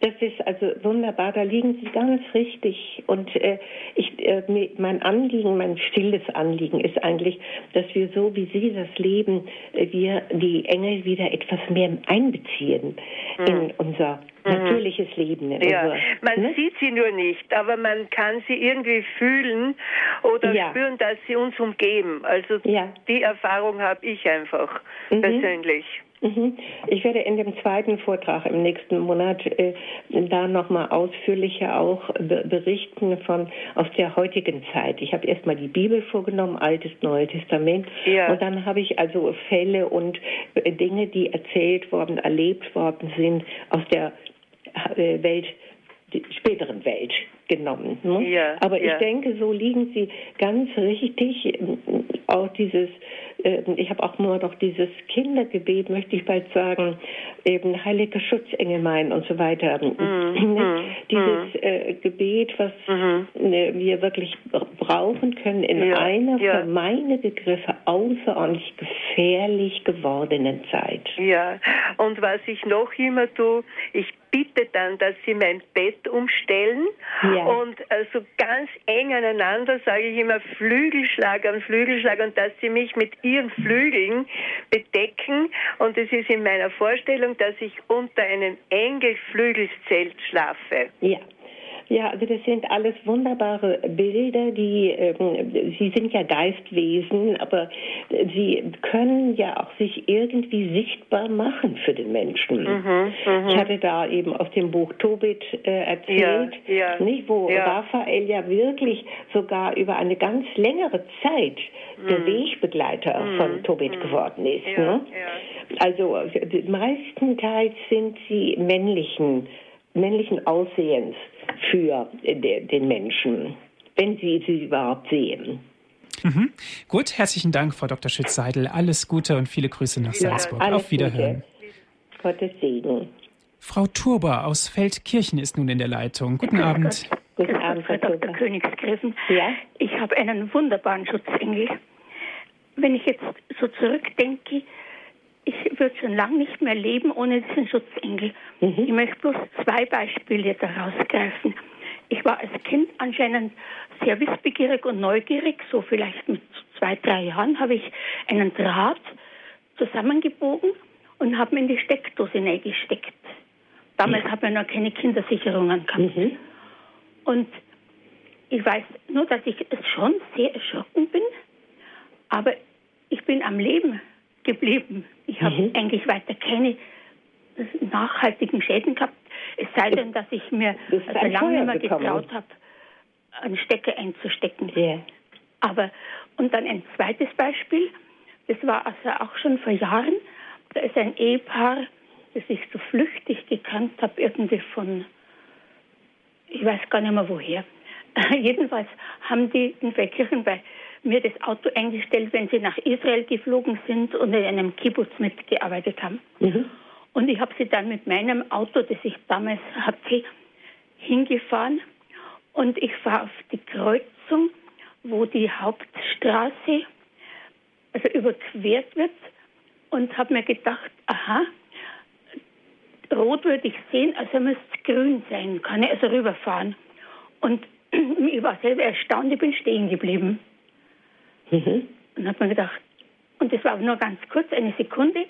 Das ist also wunderbar, da liegen Sie ganz richtig. Und äh, ich, äh, mein Anliegen, mein stilles Anliegen ist eigentlich, dass wir so, wie Sie das leben, äh, wir die Engel wieder etwas mehr einbeziehen mhm. in unser mhm. natürliches Leben. Ja, unser, man ne? sieht sie nur nicht, aber man kann sie irgendwie fühlen oder ja. spüren, dass sie uns umgeben. Also ja. die Erfahrung habe ich einfach mhm. persönlich. Mhm. Ich werde in dem zweiten Vortrag im nächsten Monat äh, da nochmal ausführlicher auch berichten von aus der heutigen Zeit. Ich habe erstmal die Bibel vorgenommen, Altes, Neues Testament. Ja. Und dann habe ich also Fälle und äh, Dinge, die erzählt worden, erlebt worden sind aus der äh, Welt, späteren Welt genommen. Ne? Ja, Aber ja. ich denke, so liegen Sie ganz richtig. Auch dieses äh, ich habe auch nur noch dieses Kindergebet, möchte ich bald sagen, eben Heiliger Schutzengel mein und so weiter. Mhm. mhm. Dieses äh, Gebet, was mhm. äh, wir wirklich brauchen können in ja. einer ja. für meine Begriffe außerordentlich gefährlich gewordenen Zeit. Ja, und was ich noch immer tue, ich bitte dann, dass sie mein Bett umstellen ja. und also ganz eng aneinander, sage ich immer, Flügelschlag an Flügelschlag und dass sie mich mit ihren Flügeln bedecken und es ist in meiner Vorstellung, dass ich unter einem Engelflügelszelt schlafe. Ja. Ja, also das sind alles wunderbare Bilder, die äh, sie sind ja Geistwesen, aber sie können ja auch sich irgendwie sichtbar machen für den Menschen. Mhm, mh. Ich hatte da eben aus dem Buch Tobit äh, erzählt, ja, ja, nicht, wo ja. Raphael ja wirklich sogar über eine ganz längere Zeit mhm. der Wegbegleiter mhm, von Tobit mhm. geworden ist. Ne? Also meistenteils sind sie männlichen, männlichen Aussehens für den Menschen, wenn sie sie überhaupt sehen. Mhm. Gut, herzlichen Dank, Frau Dr. Schütz-Seidel. Alles Gute und viele Grüße nach ja, Salzburg. Auf Wiederhören. Gute. Gottes Segen. Frau Turber aus Feldkirchen ist nun in der Leitung. Guten Grüß Abend. Gott. Guten Abend, Frau Dr. Königsgräfen. Ja? Ich habe einen wunderbaren Schutzengel. Wenn ich jetzt so zurückdenke, ich würde schon lange nicht mehr leben ohne diesen Schutzengel. Mhm. Ich möchte bloß zwei Beispiele daraus greifen. Ich war als Kind anscheinend sehr wissbegierig und neugierig. So vielleicht mit zwei, drei Jahren habe ich einen Draht zusammengebogen und habe ihn in die Steckdose hineingesteckt. Damals mhm. hat man noch keine Kindersicherungen gehabt. Mhm. Und ich weiß nur, dass ich schon sehr erschrocken bin, aber ich bin am Leben geblieben. Ich habe mhm. eigentlich weiter keine nachhaltigen Schäden gehabt. Es sei denn, dass ich mir also lange nicht mehr getraut habe, einen Stecker einzustecken. Yeah. Aber, und dann ein zweites Beispiel, das war also auch schon vor Jahren, da ist ein Ehepaar, das ich so flüchtig gekannt habe, irgendwie von, ich weiß gar nicht mehr woher. Jedenfalls haben die in Feldkirchen bei mir das Auto eingestellt, wenn sie nach Israel geflogen sind und in einem Kibbutz mitgearbeitet haben. Mhm. Und ich habe sie dann mit meinem Auto, das ich damals hatte, hingefahren. Und ich fahre auf die Kreuzung, wo die Hauptstraße also überquert wird und habe mir gedacht, aha, rot würde ich sehen, also müsste es grün sein, kann ich also rüberfahren. Und ich war selber erstaunt, ich bin stehen geblieben. Mhm. Und habe mir gedacht, und das war nur ganz kurz, eine Sekunde,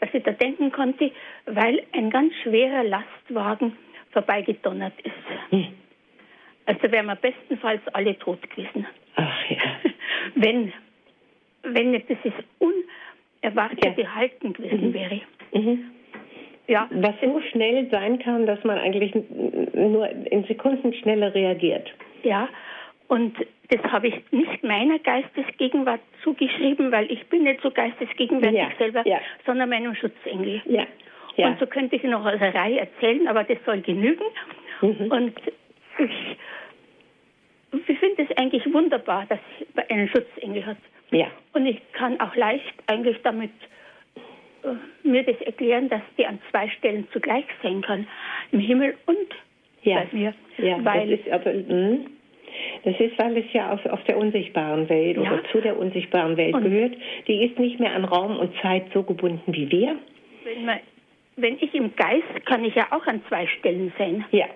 dass ich da denken konnte, weil ein ganz schwerer Lastwagen vorbeigedonnert ist. Hm. Also wären wir bestenfalls alle tot gewesen. Ach ja. Wenn, wenn nicht dieses Unerwartete ja. Halten gewesen mhm. wäre. Mhm. Ja. Was so schnell sein kann, dass man eigentlich nur in Sekunden schneller reagiert. Ja, und das habe ich nicht meiner Geistesgegenwart zugeschrieben, weil ich bin nicht so geistesgegenwärtig ja, selber, ja. sondern meinem Schutzengel. Ja, ja. Und so könnte ich noch eine Reihe erzählen, aber das soll genügen. Mhm. Und ich, ich finde es eigentlich wunderbar, dass ich einen Schutzengel hat. Ja. Und ich kann auch leicht eigentlich damit äh, mir das erklären, dass die an zwei Stellen zugleich sein kann. Im Himmel und ja. bei mir. Ja, weil, das ist aber, mh. Das ist, weil es ja auf, auf der unsichtbaren Welt ja. oder zu der unsichtbaren Welt und gehört. Die ist nicht mehr an Raum und Zeit so gebunden wie wir. Wenn, man, wenn ich im Geist kann ich ja auch an zwei Stellen sein. Ja.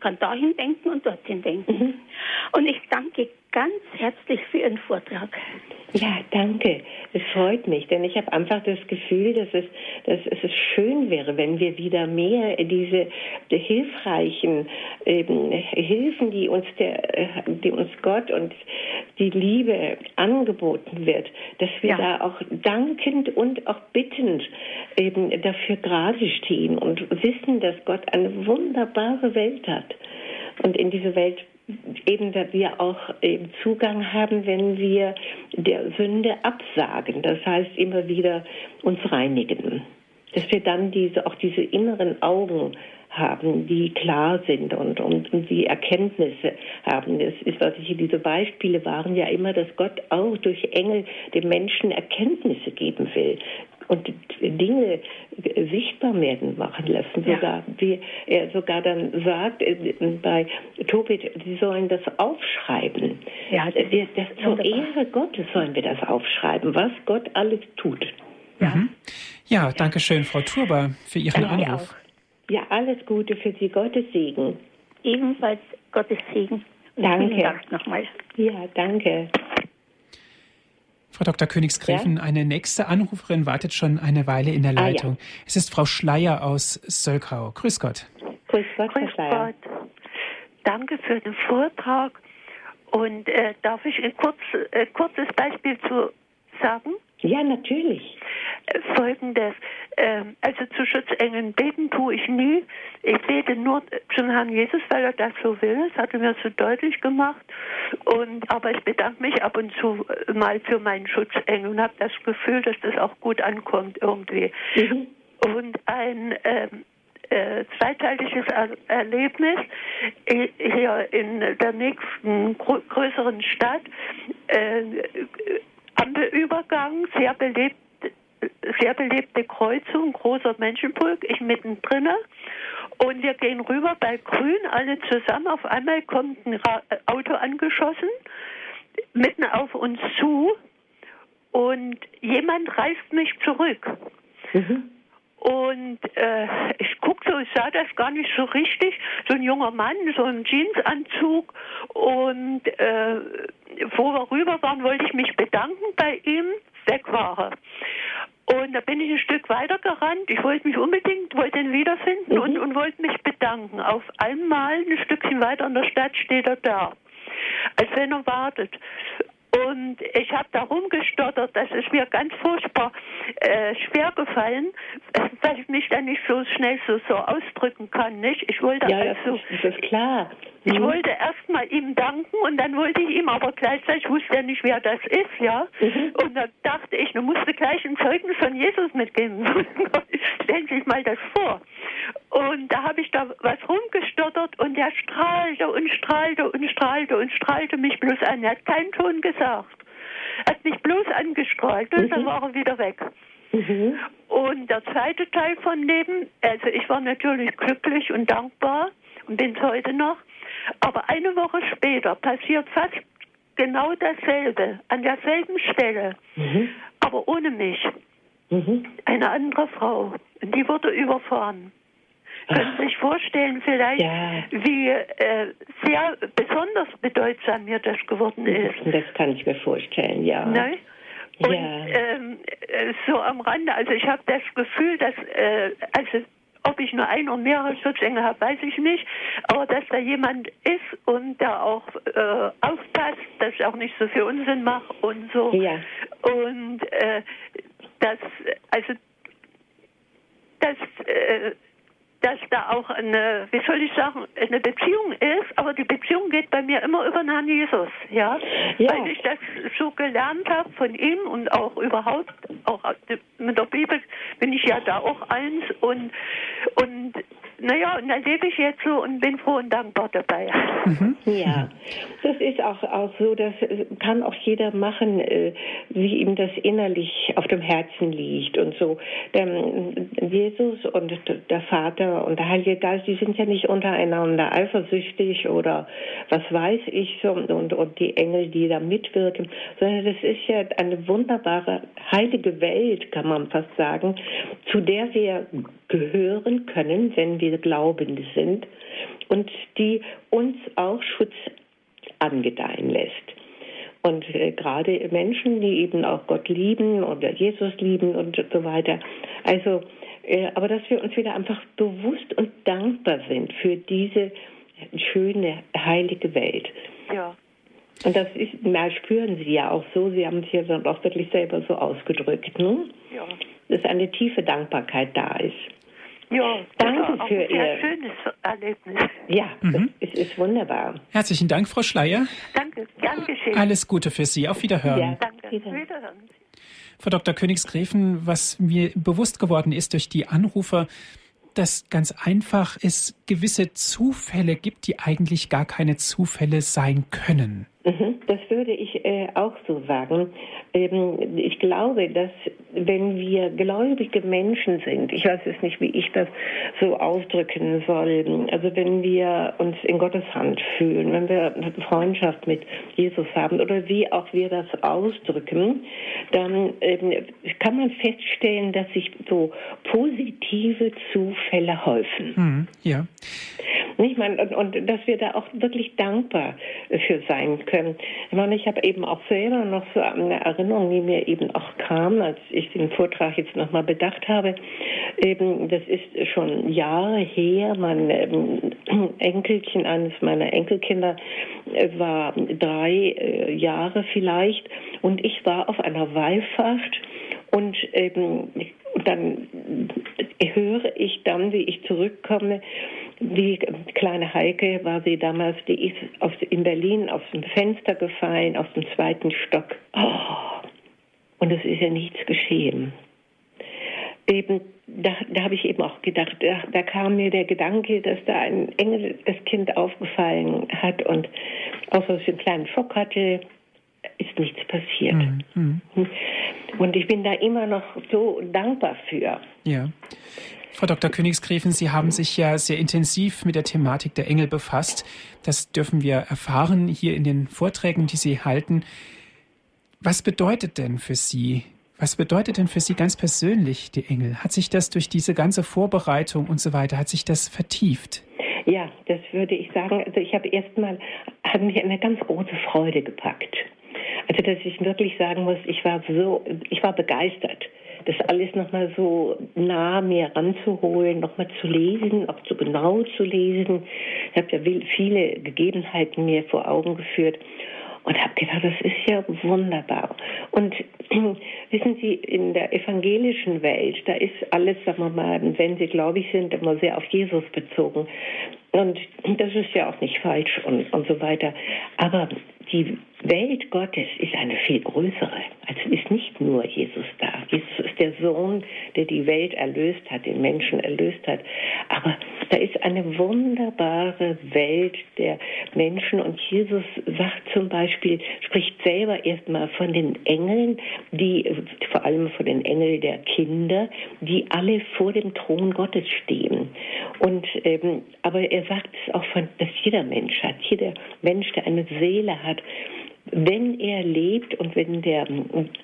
Kann dahin denken und dorthin denken. Mhm. Und ich danke ganz herzlich für Ihren Vortrag. Ja, danke. Es freut mich, denn ich habe einfach das Gefühl, dass es, dass es schön wäre, wenn wir wieder mehr diese die hilfreichen ähm, Hilfen, die uns der, die uns Gott und die Liebe angeboten wird, dass wir ja. da auch dankend und auch bittend eben dafür gerade stehen und wissen, dass Gott eine wunderbare Welt hat. Und in diese Welt eben, dass wir auch eben Zugang haben, wenn wir der Sünde absagen. Das heißt, immer wieder uns reinigen. Dass wir dann diese, auch diese inneren Augen haben, die klar sind und, und, und die Erkenntnisse haben. Das ist, was ich, diese Beispiele waren ja immer, dass Gott auch durch Engel dem Menschen Erkenntnisse geben will und Dinge sichtbar werden machen lassen. Ja. Sogar, wie er sogar dann sagt äh, bei Tobit, sie sollen das aufschreiben. Ja, das, das zur Ehre Gottes sollen wir das aufschreiben, was Gott alles tut. Ja, mhm. ja danke schön, Frau Turber, für Ihren danke Anruf. Auch. Ja, alles Gute für Sie, Gottes Segen. Ebenfalls Gottes Segen. danke. Vielen Dank nochmal. Ja, danke. Frau Dr. Königsgräfen, ja? eine nächste Anruferin wartet schon eine Weile in der Leitung. Ah, ja. Es ist Frau Schleier aus Sölkau. Grüß Gott. Grüß Gott, Grüß Gott. Danke für den Vortrag. Und äh, darf ich ein kurz, äh, kurzes Beispiel zu sagen? Ja, natürlich. Äh, folgendes. ähm, also zu Schutzengeln beten tue ich nie. Ich bete nur zum Herrn Jesus, weil er das so will. Das hat er mir so deutlich gemacht. Und, aber ich bedanke mich ab und zu mal für meinen Schutzengel und habe das Gefühl, dass das auch gut ankommt irgendwie. Mhm. Und ein ähm, äh, zweiteiliges er Erlebnis hier in der nächsten größeren Stadt. Äh, Ampelübergang, sehr belebt sehr belebte Kreuzung, großer Menschenpulk, ich mittendrin. Und wir gehen rüber bei Grün, alle zusammen. Auf einmal kommt ein Ra Auto angeschossen, mitten auf uns zu. Und jemand reißt mich zurück. Mhm. Und äh, ich guckte und sah das gar nicht so richtig. So ein junger Mann, so ein Jeansanzug. Und äh, wo wir rüber waren, wollte ich mich bedanken bei ihm. Weg war er. Und da bin ich ein Stück weiter gerannt. Ich wollte mich unbedingt, wollte ihn wiederfinden mhm. und, und wollte mich bedanken. Auf einmal ein Stückchen weiter in der Stadt steht er da, als wenn er wartet. Und ich habe da rumgestottert, das ist mir ganz furchtbar äh, schwer gefallen, weil ich mich dann nicht so schnell so, so ausdrücken kann. Nicht? Ich wollte ja, also, das ist klar. Ich mhm. wollte erst mal ihm danken und dann wollte ich ihm aber gleichzeitig, ich wusste ja nicht, wer das ist, ja. Mhm. Und dann dachte ich, du musst gleich ein Zeugnis von Jesus mitgeben. Stellen Sie sich mal das vor. Und da habe ich da was rumgestottert und er strahlte und strahlte und strahlte und strahlte mich bloß an. Er hat keinen Ton gesagt. Er hat mich bloß angestrahlt und mhm. dann war er wieder weg. Mhm. Und der zweite Teil von Leben, also ich war natürlich glücklich und dankbar und bin es heute noch. Aber eine Woche später passiert fast genau dasselbe, an derselben Stelle, mhm. aber ohne mich. Mhm. Eine andere Frau. Die wurde überfahren. Können Sie sich vorstellen vielleicht, ja. wie äh, sehr besonders bedeutsam mir das geworden ist? Das kann ich mir vorstellen, ja. Ne? Und ja. ähm, äh, so am Rande, also ich habe das Gefühl, dass äh, also ob ich nur ein oder mehrere Schutzengel habe, weiß ich nicht. Aber dass da jemand ist und der auch äh, aufpasst, dass ich auch nicht so viel Unsinn mache und so. Ja. Und äh, das, also das äh, dass da auch eine, wie soll ich sagen, eine Beziehung ist, aber die Beziehung geht bei mir immer über den Herrn Jesus, ja? ja. Weil ich das so gelernt habe von ihm und auch überhaupt, auch mit der Bibel bin ich ja da auch eins und, und naja, und dann lebe ich jetzt so und bin froh und dankbar dabei. Mhm. Ja, das ist auch, auch so, das kann auch jeder machen, äh, wie ihm das innerlich auf dem Herzen liegt und so. Denn Jesus und der Vater und der Heilige Geist, die sind ja nicht untereinander eifersüchtig oder was weiß ich so und, und die Engel, die da mitwirken, sondern das ist ja eine wunderbare heilige Welt, kann man fast sagen, zu der wir gehören können, wenn wir Glaubende sind und die uns auch Schutz angedeihen lässt. Und äh, gerade Menschen, die eben auch Gott lieben oder Jesus lieben und so weiter. Also, äh, aber dass wir uns wieder einfach bewusst und dankbar sind für diese schöne, heilige Welt. Ja. Und das ist, na, spüren Sie ja auch so. Sie haben es ja dann auch wirklich selber so ausgedrückt, ne? Ja. Dass eine tiefe Dankbarkeit da ist. Ja, danke für ein Ihr schönes Erlebnis. Ja, mhm. es ist wunderbar. Herzlichen Dank, Frau Schleier. Danke, gern geschehen. Alles Gute für Sie. Auf Wiederhören. Ja, danke. Wiederhören. Frau Dr. Königsgräfen, was mir bewusst geworden ist durch die Anrufer, dass ganz einfach es gewisse Zufälle gibt, die eigentlich gar keine Zufälle sein können. Mhm, das würde ich äh, auch so sagen. Ähm, ich glaube, dass wenn wir gläubige Menschen sind, ich weiß es nicht, wie ich das so ausdrücken soll, also wenn wir uns in Gottes Hand fühlen, wenn wir eine Freundschaft mit Jesus haben oder wie auch wir das ausdrücken, dann ähm, kann man feststellen, dass sich so positive Zufälle häufen. Mhm, ja. Ich meine, und, und dass wir da auch wirklich dankbar für sein können. Ich meine, ich habe eben auch selber noch so eine Erinnerung, die mir eben auch kam, als ich den Vortrag jetzt nochmal bedacht habe. Eben, das ist schon Jahre her. Mein ähm, Enkelchen, eines meiner Enkelkinder, äh, war drei äh, Jahre vielleicht und ich war auf einer Wallfahrt und eben und dann höre ich dann, wie ich zurückkomme, die kleine Heike war sie damals, die ist aus, in Berlin aus dem Fenster gefallen, aus dem zweiten Stock. Oh, und es ist ja nichts geschehen. Eben, da, da habe ich eben auch gedacht, da, da, kam mir der Gedanke, dass da ein Engel das Kind aufgefallen hat und außer dass sie einen kleinen Schock hatte, ist nichts passiert. Mhm. Und ich bin da immer noch so dankbar für. Ja. Frau Dr. Königsgräfin, Sie haben sich ja sehr intensiv mit der Thematik der Engel befasst. Das dürfen wir erfahren hier in den Vorträgen, die Sie halten. Was bedeutet denn für Sie, was bedeutet denn für Sie ganz persönlich die Engel? Hat sich das durch diese ganze Vorbereitung und so weiter, hat sich das vertieft? Ja, das würde ich sagen. Also ich habe erstmal, hat mich eine ganz große Freude gepackt. Also dass ich wirklich sagen muss, ich war so, ich war begeistert das alles nochmal so nah mir ranzuholen, nochmal zu lesen, auch zu genau zu lesen. Ich habe ja viele Gegebenheiten mir vor Augen geführt und habe gedacht, das ist ja wunderbar. Und wissen Sie, in der evangelischen Welt, da ist alles, sagen wir mal, wenn Sie gläubig sind, immer sehr auf Jesus bezogen. Und das ist ja auch nicht falsch und, und so weiter. Aber die Welt Gottes ist eine viel größere. Also ist nicht nur Jesus da. Jesus ist der Sohn, der die Welt erlöst hat, den Menschen erlöst hat. Aber da ist eine wunderbare Welt der Menschen und Jesus sagt zum Beispiel, spricht selber erstmal von den Engeln, die, vor allem von den Engeln der Kinder, die alle vor dem Thron Gottes stehen. Und, ähm, aber er sagt es auch von, dass jeder Mensch hat, jeder Mensch, der eine Seele hat, wenn er lebt und wenn der,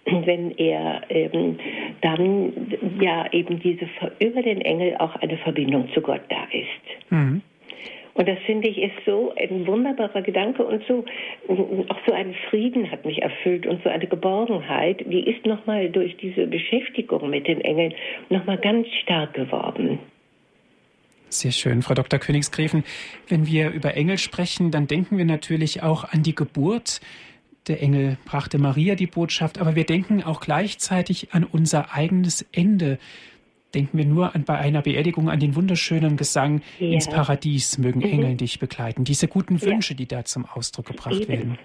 wenn er ähm, dann ja eben diese über den Engel auch eine Verbindung zu Gott da ist. Mhm. Und das finde ich ist so ein wunderbarer Gedanke und so auch so ein Frieden hat mich erfüllt und so eine Geborgenheit, die ist nochmal durch diese Beschäftigung mit den Engeln nochmal ganz stark geworden. Sehr schön, Frau Dr. Königsgräfen. Wenn wir über Engel sprechen, dann denken wir natürlich auch an die Geburt. Der Engel brachte Maria die Botschaft, aber wir denken auch gleichzeitig an unser eigenes Ende. Denken wir nur an, bei einer Beerdigung an den wunderschönen Gesang ja. ins Paradies mögen mhm. Engel dich begleiten. Diese guten Wünsche, ja. die da zum Ausdruck gebracht eben. werden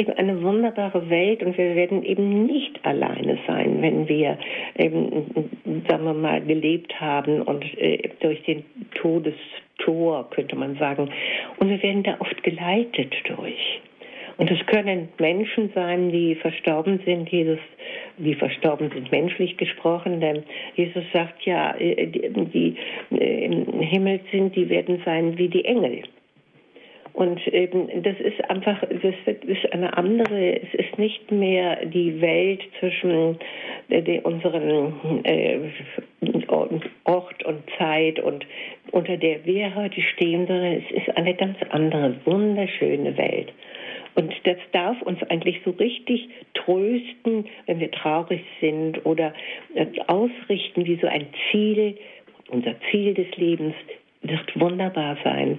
eben eine wunderbare Welt und wir werden eben nicht alleine sein, wenn wir, eben, sagen wir mal, gelebt haben und äh, durch den Todestor, könnte man sagen. Und wir werden da oft geleitet durch. Und es können Menschen sein, die verstorben sind. Jesus, die verstorben sind, menschlich gesprochen. Denn Jesus sagt ja, äh, die, äh, im Himmel sind, die werden sein wie die Engel. Und eben, das ist einfach, das ist eine andere, es ist nicht mehr die Welt zwischen äh, unseren äh, Ort und Zeit und unter der wir heute stehen, sondern es ist eine ganz andere, wunderschöne Welt. Und das darf uns eigentlich so richtig trösten, wenn wir traurig sind oder äh, ausrichten, wie so ein Ziel, unser Ziel des Lebens wird wunderbar sein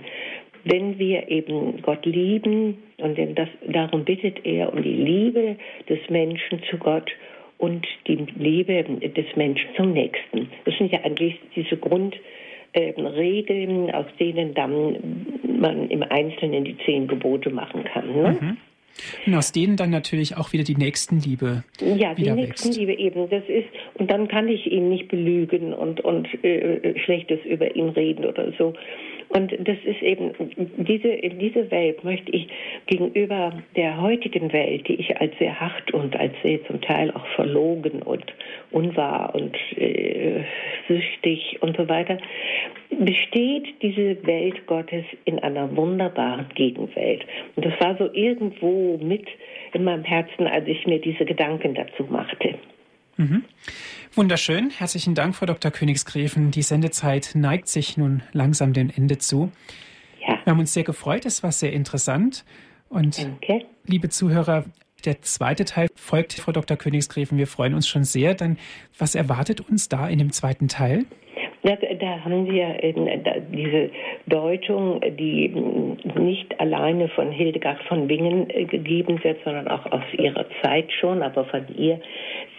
wenn wir eben Gott lieben und denn das, darum bittet er um die Liebe des Menschen zu Gott und die Liebe des Menschen zum Nächsten. Das sind ja eigentlich diese Grundregeln, aus denen dann man im Einzelnen die zehn Gebote machen kann. Ne? Mhm. Und aus denen dann natürlich auch wieder die Nächstenliebe. Ja, die Nächstenliebe eben. Das ist, und dann kann ich ihn nicht belügen und, und äh, Schlechtes über ihn reden oder so. Und das ist eben, diese, diese Welt möchte ich gegenüber der heutigen Welt, die ich als sehr hart und als sehr zum Teil auch verlogen und unwahr und äh, süchtig und so weiter, besteht diese Welt Gottes in einer wunderbaren Gegenwelt. Und das war so irgendwo mit in meinem Herzen, als ich mir diese Gedanken dazu machte. Mhm. Wunderschön. Herzlichen Dank, Frau Dr. Königsgräfen. Die Sendezeit neigt sich nun langsam dem Ende zu. Ja. Wir haben uns sehr gefreut. Es war sehr interessant. Und Danke. liebe Zuhörer, der zweite Teil folgt, Frau Dr. Königsgräfen. Wir freuen uns schon sehr. Dann, was erwartet uns da in dem zweiten Teil? Da, da haben wir diese Deutung, die nicht alleine von Hildegard von Bingen äh, gegeben wird, sondern auch aus ihrer Zeit schon, aber von ihr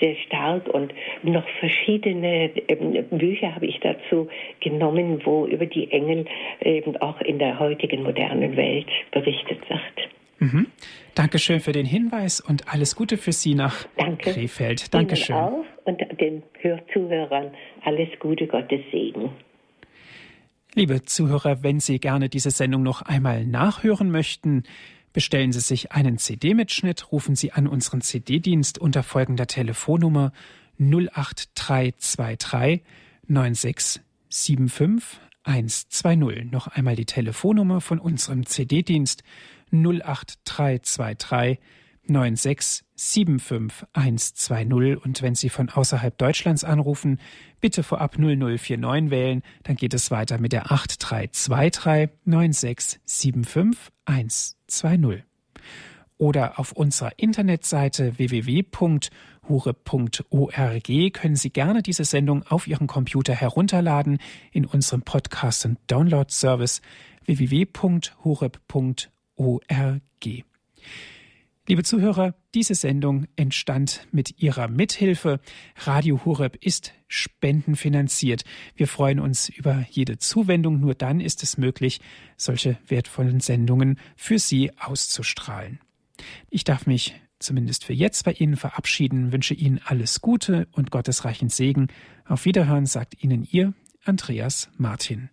sehr stark und noch verschiedene ähm, Bücher habe ich dazu genommen, wo über die Engel eben auch in der heutigen modernen Welt berichtet wird. Mhm. Dankeschön für den Hinweis und alles Gute für Sie nach Danke. Krefeld. Dankeschön. Ihnen auch und den Hörzuhörern alles Gute, Gottes Segen. Liebe Zuhörer, wenn Sie gerne diese Sendung noch einmal nachhören möchten, bestellen Sie sich einen CD-Mitschnitt, rufen Sie an unseren CD-Dienst unter folgender Telefonnummer 08323 9675 120. Noch einmal die Telefonnummer von unserem CD-Dienst 08323 9675120 und wenn Sie von außerhalb Deutschlands anrufen, bitte vorab 0049 wählen, dann geht es weiter mit der 8323 9675120. Oder auf unserer Internetseite www.hure.org können Sie gerne diese Sendung auf Ihren Computer herunterladen in unserem Podcast- und Download-Service www.horeb.org. Liebe Zuhörer, diese Sendung entstand mit Ihrer Mithilfe. Radio Horeb ist spendenfinanziert. Wir freuen uns über jede Zuwendung. Nur dann ist es möglich, solche wertvollen Sendungen für Sie auszustrahlen. Ich darf mich zumindest für jetzt bei Ihnen verabschieden, wünsche Ihnen alles Gute und Gottes reichen Segen. Auf Wiederhören sagt Ihnen Ihr Andreas Martin.